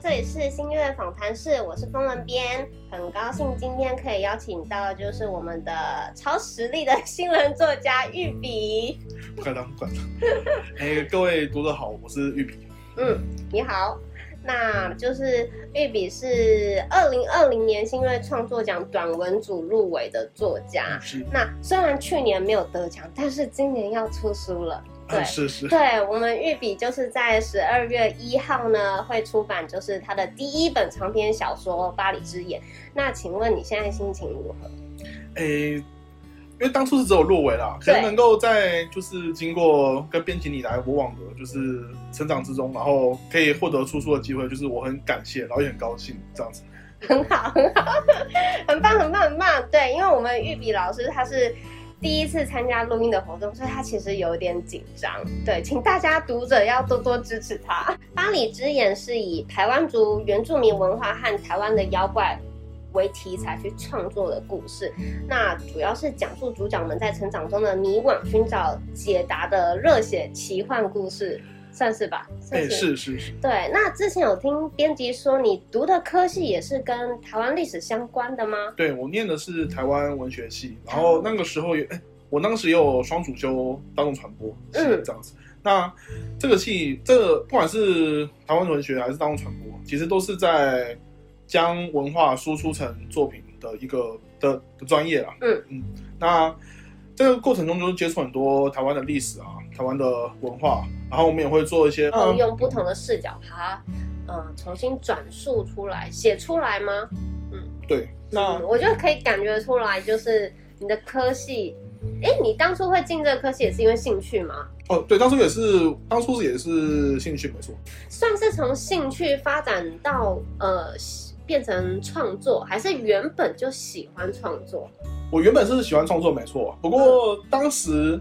这里是新月访谈室，我是风文编，很高兴今天可以邀请到就是我们的超实力的新人作家玉笔。不敢当，不敢当。哎、欸，各位读者好，我是玉笔。嗯，你好。那就是玉笔是二零二零年新锐创作奖短文组入围的作家。是。那虽然去年没有得奖，但是今年要出书了。对，是是。对，我们玉笔就是在十二月一号呢会出版，就是他的第一本长篇小说《巴黎之眼》。那请问你现在心情如何？欸因为当初是只有入围啦，可能能够在就是经过跟编辑你来我往的，就是成长之中，然后可以获得出书的机会，就是我很感谢，然后也很高兴这样子。很好，很好，很棒，很棒，很棒。对，因为我们玉笔老师他是第一次参加录音的活动，所以他其实有点紧张。对，请大家读者要多多支持他。巴黎之眼是以台湾族原住民文化和台湾的妖怪。为题材去创作的故事，那主要是讲述主角们在成长中的迷惘，寻找解答的热血奇幻故事，算是吧？哎、欸，是是是。对，那之前有听编辑说，你读的科系也是跟台湾历史相关的吗？对，我念的是台湾文学系，然后那个时候也，哎、欸，我当时也有双主修大众传播，嗯，这样子。那这个系，这个不管是台湾文学还是大众传播，其实都是在。将文化输出成作品的一个的的专业啦，嗯嗯，那这个过程中就是接触很多台湾的历史啊，台湾的文化，然后我们也会做一些，嗯，用不同的视角把，它，嗯，重新转述出来，写出来吗？嗯，对，那、嗯、我就可以感觉出来，就是你的科系，哎，你当初会进这个科系也是因为兴趣吗？哦，对，当初也是，当初也是兴趣，没错，算是从兴趣发展到呃。变成创作，还是原本就喜欢创作？我原本是喜欢创作，没错。不过当时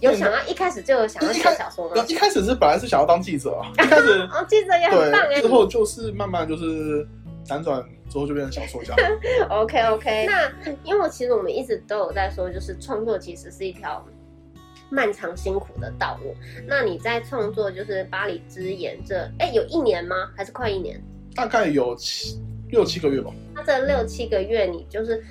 有想要一开始就有想要写小说吗？一开始是本来是想要当记者，一开始 哦，记者也很棒哎。之后就是慢慢就是辗转之后就变成小说家。OK OK，那因为其实我们一直都有在说，就是创作其实是一条漫长辛苦的道路。那你在创作就是《巴黎之眼》这，哎，有一年吗？还是快一年？大概有七。六七个月吧。那这六七个月，你就是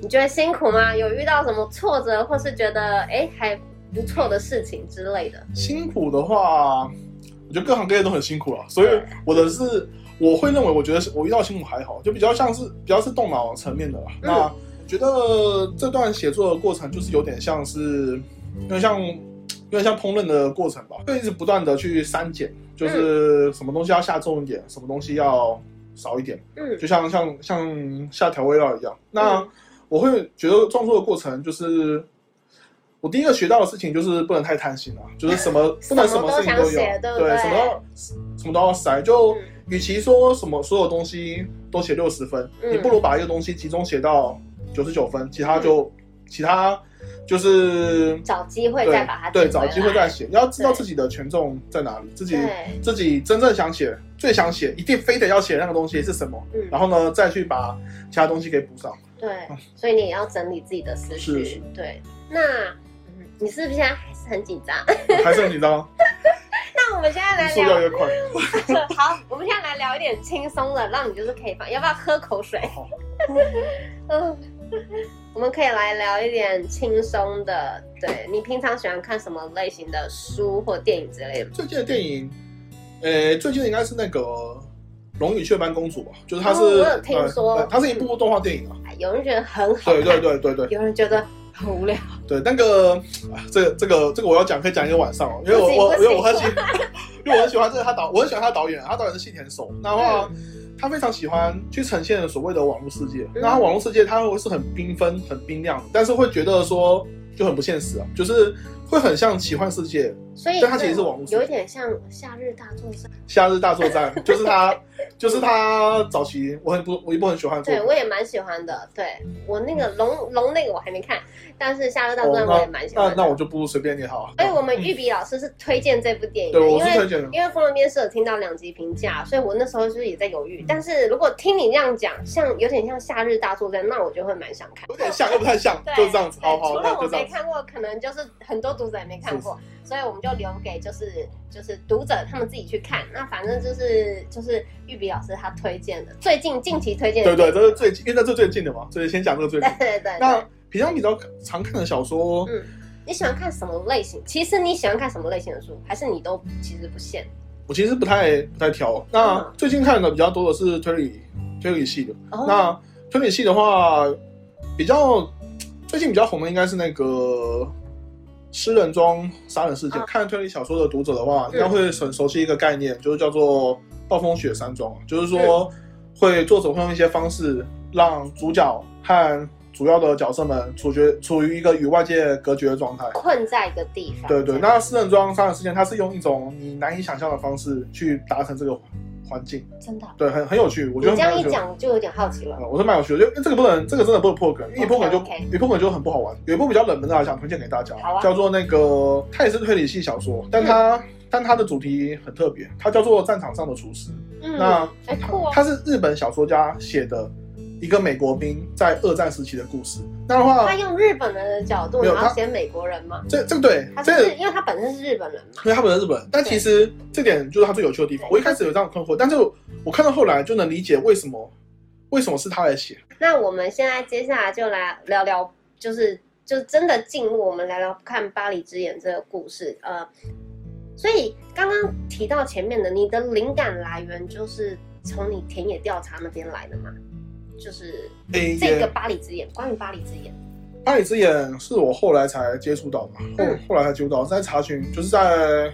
你觉得辛苦吗？有遇到什么挫折，或是觉得哎还不错的事情之类的？辛苦的话，我觉得各行各业都很辛苦了。所以我的是，我会认为，我觉得我遇到辛苦还好，就比较像是比较是动脑层面的了。嗯、那我觉得这段写作的过程，就是有点像是，有点像有点像烹饪的过程吧，就一直不断的去删减，就是什么东西要下重一点，什么东西要。少一点，嗯，就像像像下调味料一样。那我会觉得创作的过程就是，我第一个学到的事情就是不能太贪心了，就是什么 不能什么事情都有，对，什么什么都要塞。就与其说什么所有东西都写六十分，你不如把一个东西集中写到九十九分，其他就其他。就是找机会再把它对，找机会再写，你要知道自己的权重在哪里，自己自己真正想写、最想写、一定非得要写那个东西是什么，嗯，然后呢，再去把其他东西给补上。对，所以你也要整理自己的思绪。是是。对，那你是不是现在还是很紧张？还是很紧张。那我们现在来聊。越快。好，我们现在来聊一点轻松的，让你就是可以放，要不要喝口水？好。嗯。我们可以来聊一点轻松的。对，你平常喜欢看什么类型的书或电影之类的？最近的电影，呃、欸，最近的应该是那个《龙与雀斑公主》吧？就是它是，哦、我有听说，呃、它是一部动画电影啊。有人觉得很好，对对对对对。有人觉得很无聊。对，那个，这个这个这个我要讲，可以讲一个晚上哦，因为我我因为我很喜，因为我很喜欢这个他导，我很喜欢他导演，他导演是细田守，然后。嗯他非常喜欢去呈现所谓的网络世界，嗯、那他网络世界他会是很缤纷、很冰亮，但是会觉得说就很不现实啊，就是会很像奇幻世界，所以但它其实是网络世界，有一点像《夏日大作战》。夏日大作战就是他。就是他早期我很不我一部很喜欢的，对我也蛮喜欢的。对我那个龙龙那个我还没看，但是夏日大作战我也蛮喜欢的。那那我就不随便你好。所以我们玉笔老师是推荐这部电影的，对，因为我是推荐的。因为风人编是有听到两集评价，所以我那时候就是也在犹豫。但是如果听你这样讲，像有点像夏日大作战，那我就会蛮想看。有点像又不太像，就是这样子。好好，除了我没看过，可能就是很多读者也没看过。所以我们就留给就是就是读者他们自己去看。那反正就是就是玉比老师他推荐的，最近近期推荐的。对对，这是最近，因为这是最近的嘛，所以先讲这个最近。对对对，对。那平常比较常看的小说，嗯，你喜欢看什么类型？其实你喜欢看什么类型的书，还是你都其实不限？我其实不太不太挑。那最近看的比较多的是推理推理系的。哦。那推理系的话，比较最近比较红的应该是那个。诗人庄杀人事件，啊、看推理小说的读者的话，应该会很熟悉一个概念，嗯、就是叫做暴风雪山庄，就是说会作者会用一些方式让主角和主要的角色们处决处于一个与外界隔绝的状态，困在一个地方。对对，那诗人庄杀人事件，它是用一种你难以想象的方式去达成这个。环境真的对，很很有趣，我觉得你这样一讲就有点好奇了。嗯、我是蛮有趣的，因为这个不能，这个真的不能破梗，因为破梗就.一破梗就很不好玩。有一部比较冷门的，想推荐给大家，啊、叫做那个，它也是推理系小说，但它、嗯、但它的主题很特别，它叫做《战场上的厨师》。嗯，那哎酷哦，它是日本小说家写的。一个美国兵在二战时期的故事。那的话，他用日本人的角度，然后写美国人吗？这这个对，他是因为他本身是日本人嘛。因为他本身是日本人，但其实这点就是他最有趣的地方。我一开始有这样困惑，但是我看到后来就能理解为什么，为什么是他来写。那我们现在接下来就来聊聊，就是就真的进入我们聊聊看《巴黎之眼》这个故事。呃，所以刚刚提到前面的，你的灵感来源就是从你田野调查那边来的吗？就是这个巴黎之眼，关于巴黎之眼，巴黎之眼是我后来才接触到的，后后来才接触到，在查询，就是在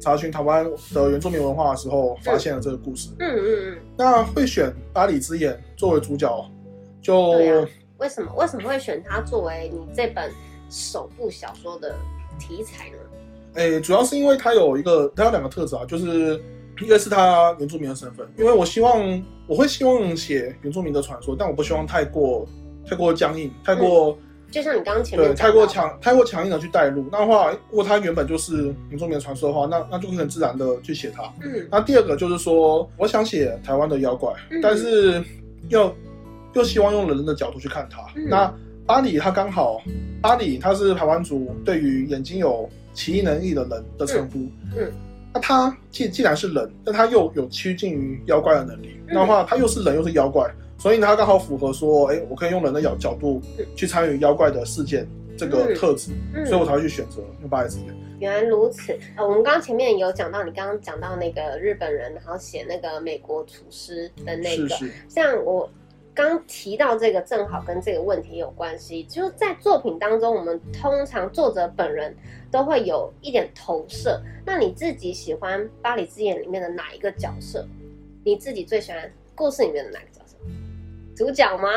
查询台湾的原住民文化的时候，发现了这个故事。嗯嗯嗯。那会选巴黎之眼作为主角，就为什么为什么会选它作为你这本首部小说的题材呢？哎，主要是因为它有一个，它有两个特质啊，就是。一个是他原住民的身份，因为我希望我会希望写原住民的传说，但我不希望太过太过僵硬，太过、嗯、就像你刚刚前面对太过强太过强硬的去带入。那的话，如果他原本就是原住民的传说的话，那那就会很自然的去写他。嗯，那第二个就是说，我想写台湾的妖怪，嗯、但是又又希望用人的角度去看他。嗯、那巴里他刚好，巴里他是台湾族对于眼睛有奇异能力的人的称呼。嗯。嗯那他既既然是人，但他又有趋近于妖怪的能力，那的话他又是人又是妖怪，所以他刚好符合说，哎、欸，我可以用人的角角度去参与妖怪的事件这个特质，嗯、所以我才会去选择用巴黎之眼。原来如此，呃，我们刚刚前面有讲到，你刚刚讲到那个日本人，然后写那个美国厨师的那个，是是像我。刚提到这个，正好跟这个问题有关系。就在作品当中，我们通常作者本人都会有一点投射。那你自己喜欢《巴黎之眼》里面的哪一个角色？你自己最喜欢故事里面的哪个角色？主角吗？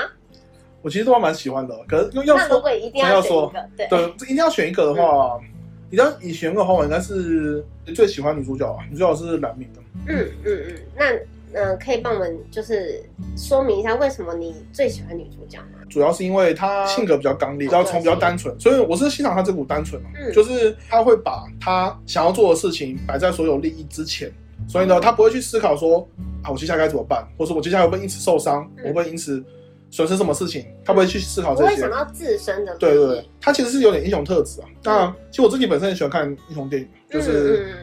我其实都还蛮喜欢的。可是要说，那如果一定要选一个，对，对，一定要选一个的话，嗯、你要你选一个的话，我应该是最喜欢女主角啊。女主角是蓝明的。嗯嗯嗯，那。嗯、呃，可以帮我们就是说明一下为什么你最喜欢女主角吗？主要是因为她性格比较刚烈，比较从比较单纯，所以我是欣赏她这股单纯嘛。嗯，就是她会把她想要做的事情摆在所有利益之前，所以呢，她不会去思考说啊，我接下来该怎么办，或者我接下来会不会因此受伤，嗯、我会不会因此。损失什么事情，他不会去思考这些。我会想到自身的。对对对，他其实是有点英雄特质啊。那其实我自己本身也喜欢看英雄电影，就是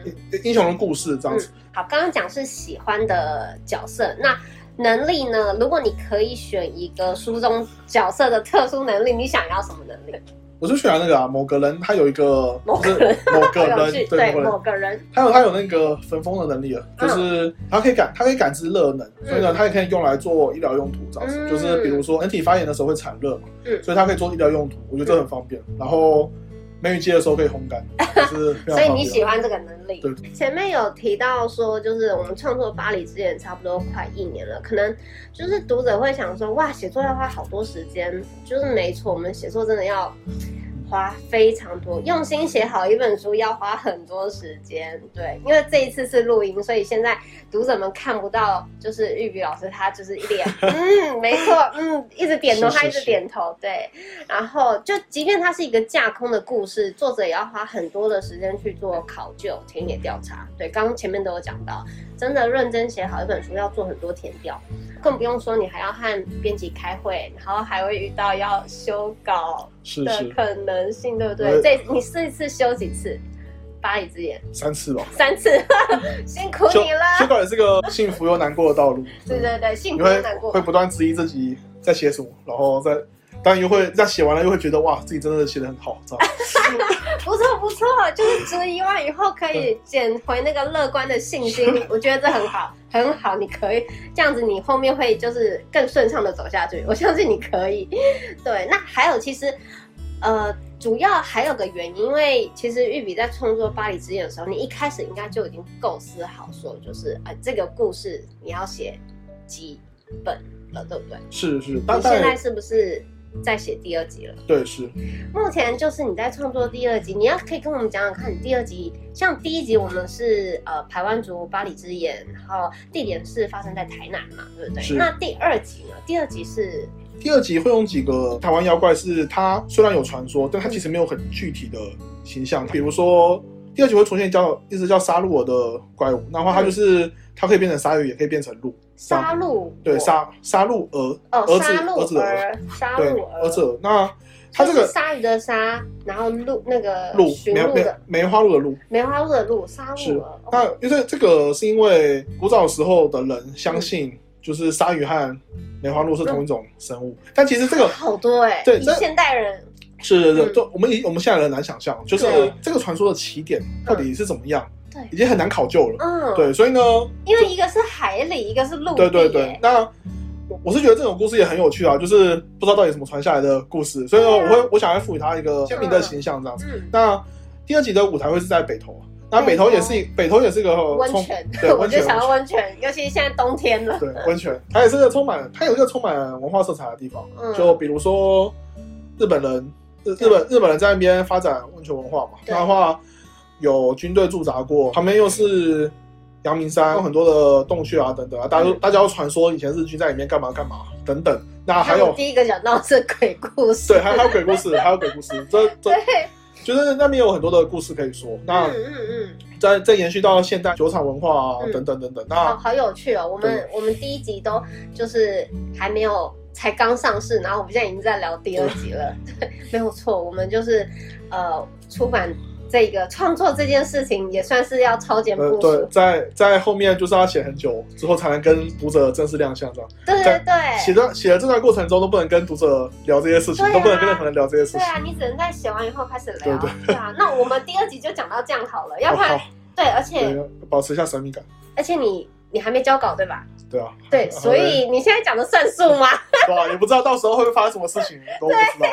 英雄的故事这样子。好，刚刚讲是喜欢的角色，那能力呢？如果你可以选一个书中角色的特殊能力，你想要什么能力？我就喜欢那个啊，某个人他有一个某个人，某个人对某个人，他有他有那个焚风的能力啊，就是他可以感他可以感知热能，所以呢，他也可以用来做医疗用途，这样子，就是比如说人体发炎的时候会产热嘛，所以他可以做医疗用途，我觉得这很方便。然后。梅雨季的时候可以烘干，是所以你喜欢这个能力。对，前面有提到说，就是我们创作《巴黎之眼》差不多快一年了，可能就是读者会想说，哇，写作要花好多时间，就是没错，我们写作真的要。花非常多，用心写好一本书要花很多时间。对，因为这一次是录音，所以现在读者们看不到，就是玉比老师他就是一脸，嗯，没错，嗯，一直点头，他一直点头，对。然后就即便它是一个架空的故事，作者也要花很多的时间去做考究、田野调查。对，刚前面都有讲到，真的认真写好一本书要做很多填调，更不用说你还要和编辑开会，然后还会遇到要修稿。的可能性，对不对？对这你这次休几次？巴黎之眼三次吧，三次，辛苦你了。修稿也是个幸福又难过的道路。对对对，幸福又又难过，会不断质疑自己在写什么，然后再当然又会这样写完了，又会觉得哇，自己真的写的很好，知道不错不错，就是质疑完以后可以捡回那个乐观的信心，我觉得这很好，很好，你可以这样子，你后面会就是更顺畅的走下去，我相信你可以。对，那还有其实，呃。主要还有个原因，因为其实玉比在创作《巴黎之夜》的时候，你一开始应该就已经构思好，说就是呃这个故事你要写几本了，对不对？是是。你现在是不是在写第二集了？对，是。目前就是你在创作第二集，你要可以跟我们讲讲看，你第二集像第一集我们是呃台湾族巴黎之眼，然后地点是发生在台南嘛，对不对？那第二集呢？第二集是。第二集会用几个台湾妖怪，是它虽然有传说，但它其实没有很具体的形象。比如说，第二集会出现叫一只叫沙鹿尔的怪物，然后它就是它可以变成鲨鱼，也可以变成鹿。鲨鹿对鲨鲨鹿儿哦，儿子儿子儿沙鹿儿子儿。那它这个鲨鱼的鲨，然后鹿那个鹿梅梅梅花鹿的鹿，梅花鹿的鹿沙鹿儿。那因为这个是因为古早时候的人相信，就是鲨鱼和梅花鹿是同一种生物，嗯、但其实这个 好多哎、欸，对，现代人是是是，就、嗯、我们以我们现在人难想象，就是这个传说的起点到底是怎么样，已经很难考究了，嗯，对，所以呢，因为一个是海里，一个是陆地，对对对，那我是觉得这种故事也很有趣啊，就是不知道到底怎么传下来的故事，所以呢，我会我想要赋予它一个鲜明的形象这样子。嗯、那第二集的舞台会是在北投。那北投。也是，北投也是个温泉，对，我就想要温泉，尤其现在冬天了。对，温泉，它也是个充满，它有一个充满文化色彩的地方。嗯，就比如说日本人，日日本日本人在那边发展温泉文化嘛，那的话有军队驻扎过，旁边又是阳明山，有很多的洞穴啊等等啊，大家大家都传说以前日军在里面干嘛干嘛等等。那还有第一个讲到是鬼故事，对，还还有鬼故事，还有鬼故事，这这。就是那边有很多的故事可以说，那嗯嗯嗯，再再延续到现代酒厂文化啊，等等等等，那好好有趣哦。我们我们第一集都就是还没有，才刚上市，然后我们现在已经在聊第二集了。对，没有错，我们就是呃出版。这个创作这件事情也算是要超前部署，对，在在后面就是要写很久之后才能跟读者正式亮相，这样。对对对，写的写的这段过程中都不能跟读者聊这些事情，啊、都不能跟任何人聊这些事情。对啊，你只能在写完以后开始聊。对对，对啊，那我们第二集就讲到这样好了，要不然、哦、对，而且保持一下神秘感。而且你你还没交稿对吧？对啊。对，所以你现在讲的算数吗？对啊，也不知道到时候会不会发生什么事情，都不知道。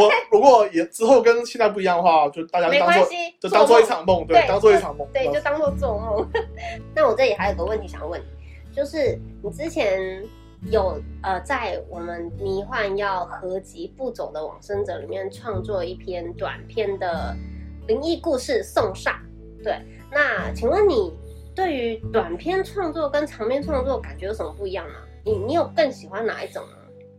我如果也之后跟现在不一样的话，就大家当做就当做一场梦，对，当做一场梦，对，就当做做梦。那我这里还有个问题想问你，就是你之前有呃在我们迷幻要合集《不走的往生者》里面创作一篇短篇的灵异故事送上，对，那请问你对于短篇创作跟长篇创作感觉有什么不一样吗？你你有更喜欢哪一种呢？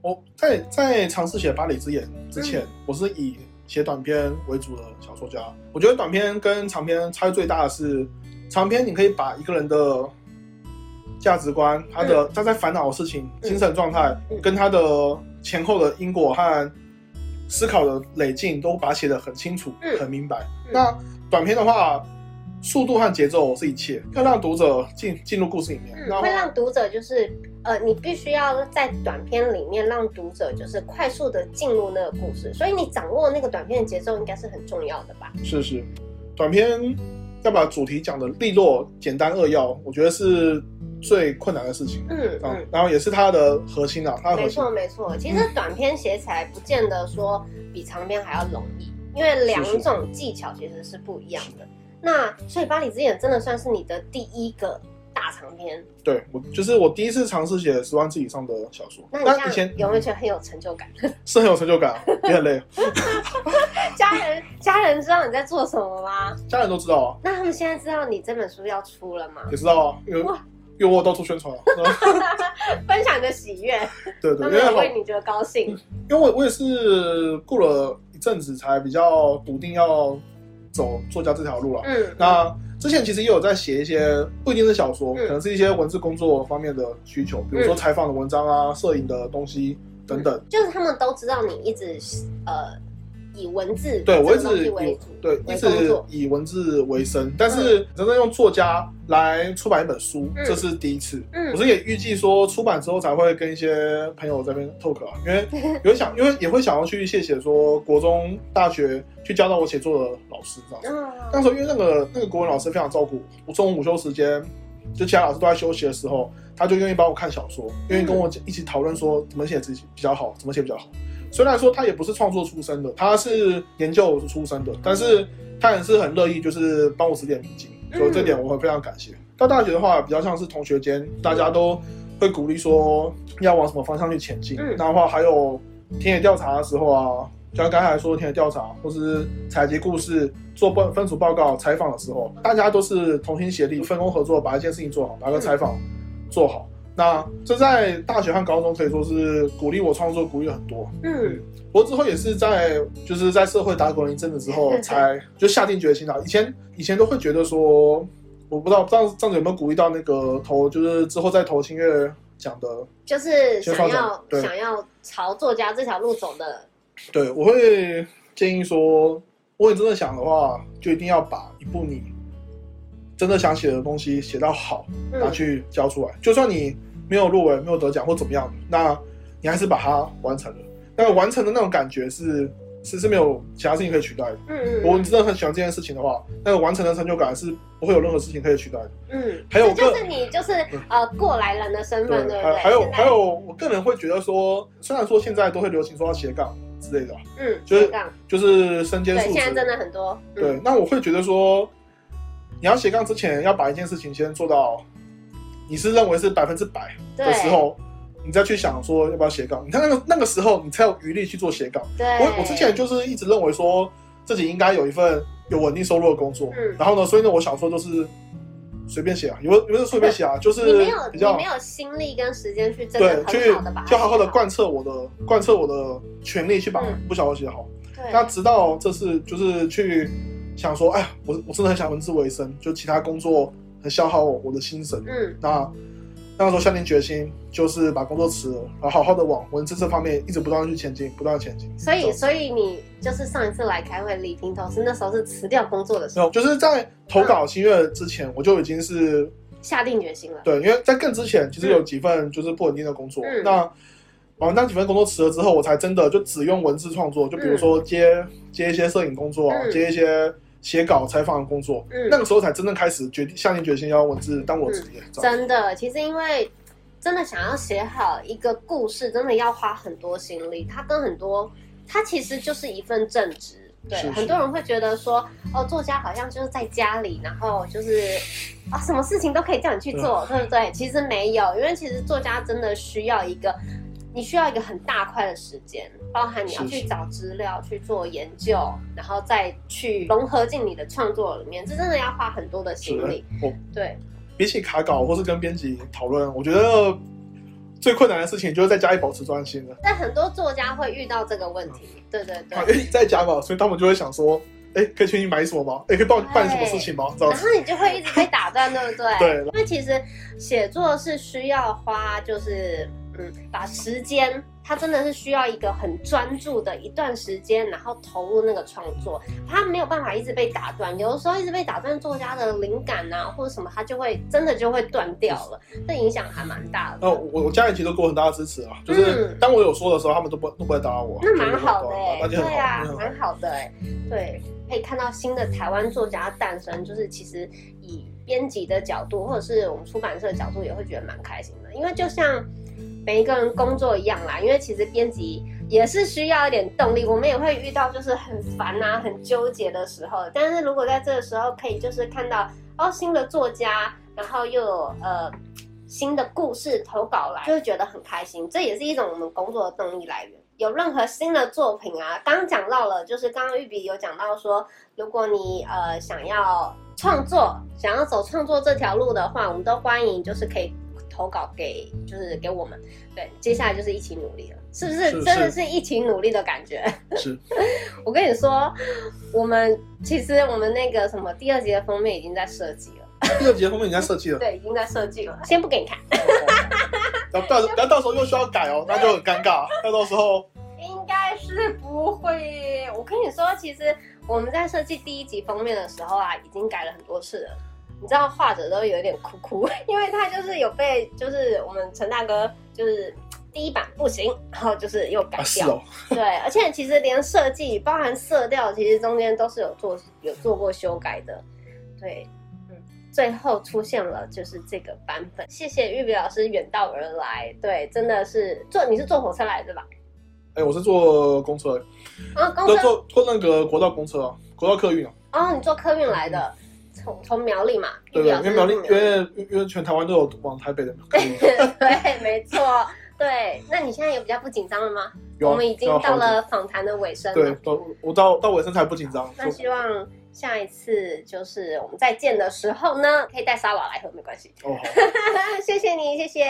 我在在尝试写《巴黎之眼》之前，嗯、我是以写短篇为主的小说家。我觉得短篇跟长篇差异最大的是，长篇你可以把一个人的价值观、他的、嗯、他在烦恼的事情、嗯、精神状态，嗯、跟他的前后的因果和思考的累进，都把它写得很清楚、嗯、很明白。嗯、那短篇的话，速度和节奏是一切，要让读者进进入故事里面，嗯、后会让读者就是呃，你必须要在短片里面让读者就是快速的进入那个故事，所以你掌握那个短片的节奏应该是很重要的吧？是是，短片要把主题讲的利落、简单扼要，我觉得是最困难的事情。嗯嗯，然后也是它的核心啊，它的。没错没错，其实短篇写起来不见得说比长篇还要容易，因为两种技巧其实是不一样的。那所以《巴黎之眼》真的算是你的第一个大长篇？对，我就是我第一次尝试写十万字以上的小说。那你以前有没有觉得很有成就感？是很有成就感，也很累。家人家人知道你在做什么吗？家人都知道啊。那他们现在知道你这本书要出了吗？也知道啊，因为哇因为我到处宣传啊，分享你的喜悦。对对，因为为你觉得高兴。因为我我也是过了一阵子才比较笃定要。走作家这条路了。嗯，那之前其实也有在写一些，不一定是小说，嗯、可能是一些文字工作方面的需求，比如说采访的文章啊、摄影的东西等等。就是他们都知道你一直呃以文字对我一直以为，对一直以文字为生，但是真正用作家来出版一本书，嗯、这是第一次。嗯，我是也预计说出版之后才会跟一些朋友这边 talk 啊，因为 有想，因为也会想要去谢谢说国中、大学去教到我写作的老师这样子。嗯，当时因为那个那个国文老师非常照顾我，我中午午休时间，就其他老师都在休息的时候，他就愿意帮我看小说，愿意跟我一起讨论说怎么写自己比较好，怎么写比较好。虽然说他也不是创作出身的，他是研究出身的，但是他也是很乐意，就是帮我指点迷津，所以这点我会非常感谢。到大学的话，比较像是同学间，大家都会鼓励说要往什么方向去前进。那的话，还有田野调查的时候啊，像刚才说的田野调查，或是采集故事、做分分组报告、采访的时候，大家都是同心协力、分工合作，把一件事情做好，把个采访做好。那这在大学和高中可以说是鼓励我创作，鼓励很多。嗯，不过之后也是在就是在社会打滚了一阵子之后，才就下定决心了。以前以前都会觉得说，我不知道这样这样子有没有鼓励到那个投，就是之后再投新月奖的，就是想要想要朝作家这条路走的。对，我会建议说，如果你真的想的话，就一定要把一部你真的想写的东西写到好，拿去交出来，就算你。没有入围，没有得奖或怎么样，那你还是把它完成了。那个完成的那种感觉是，是是没有其他事情可以取代的。嗯嗯。如果你真的很喜欢这件事情的话，那个完成的成就感是不会有任何事情可以取代的。嗯。还有就是你就是呃过来人的身份，对不对？还有还有，我个人会觉得说，虽然说现在都会流行说要斜杠之类的，嗯，就是就是身兼数职。现在真的很多。对，那我会觉得说，你要斜杠之前，要把一件事情先做到。你是认为是百分之百的时候，你再去想说要不要斜杠？你看那个那个时候，你才有余力去做斜杠。对，我我之前就是一直认为说自己应该有一份有稳定收入的工作。嗯。然后呢，所以呢，我想说就是随便写啊，有有的随便写啊，就是你没有比较你没有心力跟时间去真的很好的把，就好好的贯彻我的贯彻我的全力去把不小的写好。对。那直到这次就是去想说，哎呀，我我真的很想文字为生，就其他工作。很消耗我的心神，嗯，那那个时候下定决心，就是把工作辞了，然后好好的往文字这方面一直不断的去前进，不断的前进。所以，所以你就是上一次来开会李平头是那时候是辞掉工作的时候，就是在投稿新月之前，我就已经是下定决心了。对，因为在更之前，其实有几份就是不稳定的工作，嗯、那完那几份工作辞了之后，我才真的就只用文字创作，就比如说接、嗯、接一些摄影工作啊，嗯、接一些。写稿、采访的工作，嗯，那个时候才真正开始决定下定决心要文字当我职业、嗯。真的，其实因为真的想要写好一个故事，真的要花很多心力。它跟很多，它其实就是一份正职。对，是是很多人会觉得说，哦，作家好像就是在家里，然后就是啊，什么事情都可以叫你去做，对，对不对？其实没有，因为其实作家真的需要一个。你需要一个很大块的时间，包含你要去找资料、去做研究，然后再去融合进你的创作里面，这真的要花很多的心力。对，比起卡稿或是跟编辑讨论，我觉得最困难的事情就是在家里保持专心了。但很多作家会遇到这个问题，嗯、对对对。哎，在家嘛，所以他们就会想说，哎，可以去你买什么吗？哎，可以帮我办什么事情吗？然后你就会一直被打断，对不对？对。因为其实写作是需要花，就是。嗯，把时间，他真的是需要一个很专注的一段时间，然后投入那个创作，他没有办法一直被打断，有的时候一直被打断，作家的灵感啊或者什么，他就会真的就会断掉了，这影响还蛮大的。那我我家人其实都给我很大的支持啊，就是当我有说的时候，他们都不都不会打扰我，那蛮好的哎，对啊，蛮好的哎，对，可以看到新的台湾作家诞生，就是其实以编辑的角度，或者是我们出版社的角度，也会觉得蛮开心的，因为就像。每一个人工作一样啦，因为其实编辑也是需要一点动力，我们也会遇到就是很烦啊、很纠结的时候。但是如果在这个时候可以就是看到哦新的作家，然后又有呃新的故事投稿来，就会觉得很开心。这也是一种我们工作的动力来源。有任何新的作品啊，刚刚讲到了，就是刚刚玉笔有讲到说，如果你呃想要创作，想要走创作这条路的话，我们都欢迎，就是可以。投稿给就是给我们，对，接下来就是一起努力了，是不是？是真的是一起努力的感觉。是，我跟你说，我们其实我们那个什么第二集的封面已经在设计了。第二集的封面已经在设计了。对，已经在设计了，先不给你看。然后到然后到时候又需要改哦，那就很尴尬。那到时候应该是不会。我跟你说，其实我们在设计第一集封面的时候啊，已经改了很多次了。你知道画者都有点哭哭，因为他就是有被，就是我们陈大哥就是第一版不行，然后就是又改掉。啊哦、对，而且其实连设计，包含色调，其实中间都是有做有做过修改的。对，嗯，最后出现了就是这个版本。谢谢玉比老师远道而来，对，真的是坐你是坐火车来的吧？哎、欸，我是坐公车。啊，公车坐坐那个国道公车啊，国道客运啊。哦，你坐客运来的。嗯从从苗栗嘛，对对，因为苗栗，因为因为全台湾都有往台北的。对，没错，对。那你现在有比较不紧张了吗？有、啊，我们已经到了访谈的尾声了。对，到我到到尾声才不紧张。那希望下一次就是我们再见的时候呢，可以带沙瓦来喝，没关系。哦，谢谢你，谢谢。